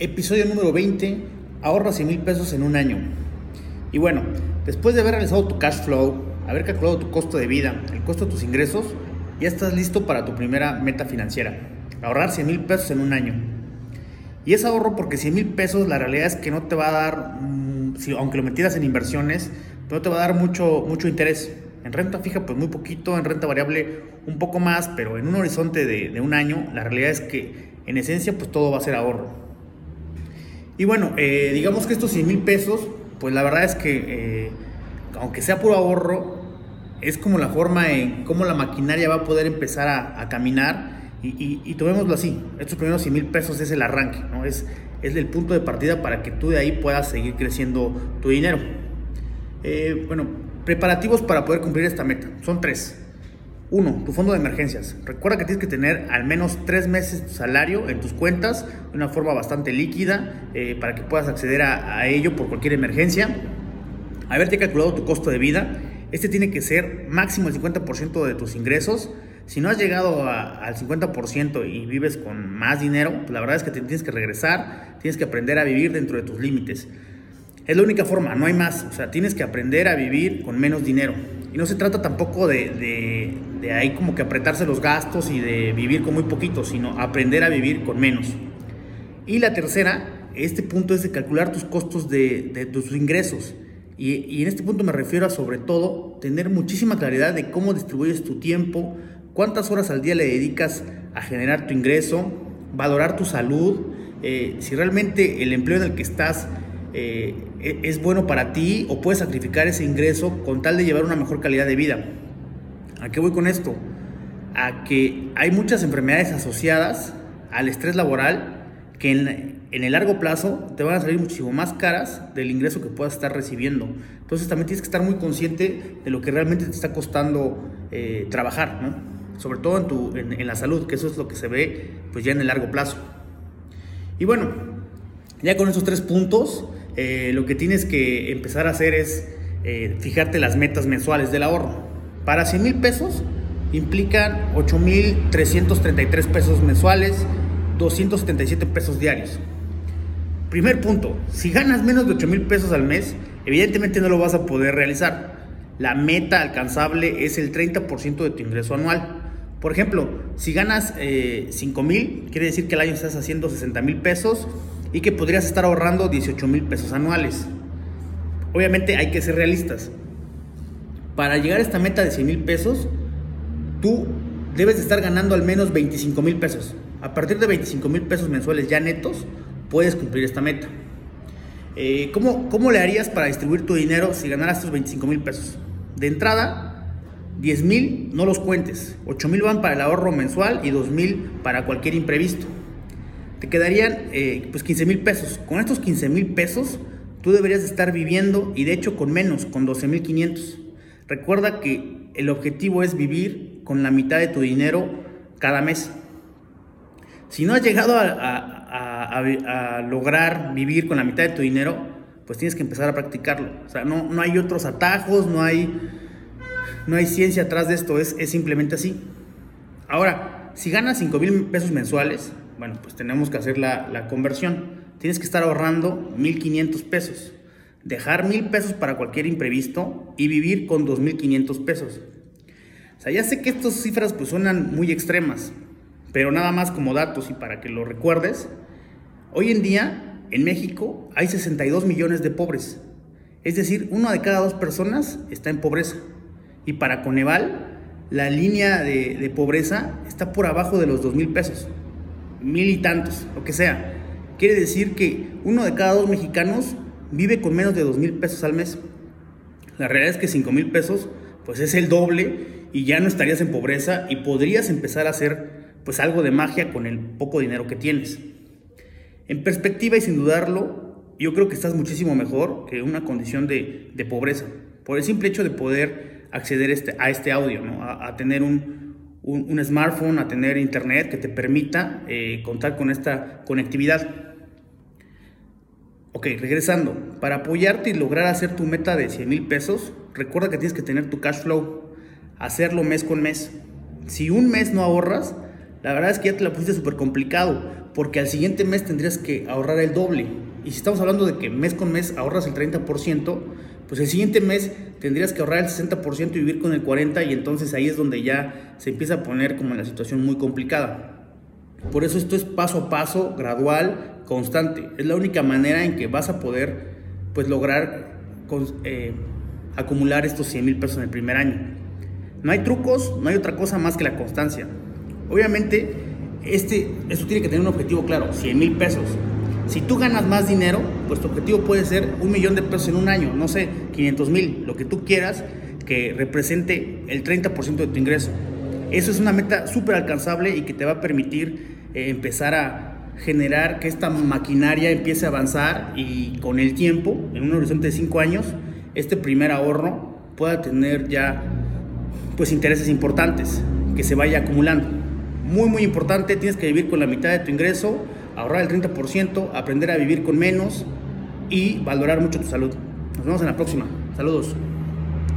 Episodio número 20. Ahorra 100 mil pesos en un año. Y bueno, después de haber realizado tu cash flow, haber calculado tu costo de vida, el costo de tus ingresos, ya estás listo para tu primera meta financiera. Ahorrar 100 mil pesos en un año. Y es ahorro porque 100 mil pesos la realidad es que no te va a dar, mm, aunque lo metieras en inversiones, no te va a dar mucho, mucho interés. En renta fija, pues muy poquito, en renta variable un poco más, pero en un horizonte de, de un año, la realidad es que en esencia, pues todo va a ser ahorro. Y bueno, eh, digamos que estos 100 mil pesos, pues la verdad es que, eh, aunque sea puro ahorro, es como la forma en cómo la maquinaria va a poder empezar a, caminar. Y, tomémoslo así, estos primeros 100 mil pesos es el arranque, ¿no? es, es el punto de partida para que tú de ahí puedas seguir creciendo tu dinero. Eh, bueno, preparativos para poder cumplir esta meta. Son tres. Uno, tu fondo de emergencias. Recuerda que tienes que tener al menos tres meses de salario en tus cuentas de una forma bastante líquida eh, para que puedas acceder a, ello por cualquier emergencia. Haberte calculado tu costo de vida. Este tiene que ser máximo el 50% de tus ingresos. Si no has llegado al 50% y vives con más dinero, pues la verdad es que tienes que regresar, tienes que aprender a vivir dentro de tus límites. Es la única forma, no hay más. O sea, tienes que aprender a vivir con menos dinero. Y no se trata tampoco de, ahí como que apretarse los gastos y de vivir con muy poquito, sino aprender a vivir con menos. Y la tercera, este punto es de calcular tus costos de, de tus ingresos. Y, y, en este punto me refiero a sobre todo tener muchísima claridad de cómo distribuyes tu tiempo, cuántas horas al día le dedicas a generar tu ingreso, valorar tu salud, eh, si realmente el empleo en el que estás eh, e-, es bueno para ti o puedes sacrificar ese ingreso con tal de llevar una mejor calidad de vida. ¿A qué voy con esto? A que hay muchas enfermedades asociadas al estrés laboral que en, el largo plazo te van a salir muchísimo más caras del ingreso que puedas estar recibiendo. Entonces también tienes que estar muy consciente de lo que realmente te está costando eh, trabajar, sobre todo en, la salud, que eso es lo que se ve pues ya en el largo plazo. Y bueno, ya con esos tres puntos, eh, lo que tienes que empezar a hacer es eh, fijarte las metas mensuales del ahorro. Para 100 mil pesos implican 8 mil 333 pesos mensuales, 277 pesos diarios. Primer punto, si ganas menos de 8 mil pesos al mes, evidentemente no lo vas a poder realizar. La meta alcanzable es el 30% de tu ingreso anual. Por ejemplo, si ganas eh, 5 mil, quiere decir que al año estás haciendo 60 mil pesos y que podrías estar ahorrando 18 mil pesos anuales. Obviamente hay que ser realistas. Para llegar a esta meta de 100 mil pesos, tú debes de estar ganando al menos 25 mil pesos. A partir de 25 mil pesos mensuales ya netos, puedes cumplir esta meta. Eh, ¿cómo, ¿Cómo le harías para distribuir tu dinero si ganaras estos 25 mil pesos? De entrada, 10 mil no los cuentes. 8 mil van para el ahorro mensual y 2 mil para cualquier imprevisto te quedarían eh, pues 15 mil pesos. Con estos 15 mil pesos tú deberías estar viviendo y de hecho con menos, con 12 mil 500. Recuerda que el objetivo es vivir con la mitad de tu dinero cada mes. Si no has llegado a, lograr vivir con la mitad de tu dinero, pues tienes que empezar a practicarlo. O sea, no, no hay otros atajos, no hay, no hay ciencia atrás de esto, es, es simplemente así. Ahora, si ganas 5 mil pesos mensuales, bueno, pues tenemos que hacer la, conversión. Tienes que estar ahorrando 1.500 pesos. Dejar 1.000 pesos para cualquier imprevisto y vivir con 2.500 pesos. O sea, ya sé que estas cifras pues suenan muy extremas, pero nada más como datos y para que lo recuerdes, hoy en día en México hay 62 millones de pobres. Es decir, una de cada dos personas está en pobreza. Y para Coneval, la línea de, pobreza está por abajo de los 2.000 pesos mil y tantos, lo que sea. Quiere decir que uno de cada dos mexicanos vive con menos de dos mil pesos al mes. La realidad es que cinco mil pesos, pues es el doble y ya no estarías en pobreza y podrías empezar a hacer pues algo de magia con el poco dinero que tienes. En perspectiva y sin dudarlo, yo creo que estás muchísimo mejor que una condición de, pobreza, por el simple hecho de poder acceder este, a este audio, a tener un, un, smartphone, a tener internet que te permita eh, contar con esta conectividad. Ok, regresando. Para apoyarte y lograr hacer tu meta de 100 mil pesos, recuerda que tienes que tener tu cash flow, hacerlo mes con mes. Si un mes no ahorras, la verdad es que ya te la pusiste súper complicado, porque al siguiente mes tendrías que ahorrar el doble. Y si estamos hablando de que mes con mes ahorras el 30%, pues el siguiente mes tendrías que ahorrar el 60% y vivir con el 40% y entonces ahí es donde ya se empieza a poner como la situación muy complicada. Por eso esto es paso a paso, gradual, constante. Es la única manera en que vas a poder pues lograr eh, acumular estos 100 mil pesos en el primer año. No hay trucos, no hay otra cosa más que la constancia. Obviamente, este, esto tiene que tener un objetivo claro, 100 mil pesos. Si tú ganas más dinero, pues tu objetivo puede ser un millón de pesos en un año, no sé, 500 mil, lo que tú quieras que represente el 30% de tu ingreso. Eso es una meta súper alcanzable y que te va a permitir eh, empezar a generar que esta maquinaria empiece a avanzar y con el tiempo, en un horizonte de 5 años, este primer ahorro pueda tener ya pues intereses importantes que se vaya acumulando. Muy muy importante, tienes que vivir con la mitad de tu ingreso, ahorrar el 30%, aprender a vivir con menos y valorar mucho tu salud. Nos vemos en la próxima. Saludos.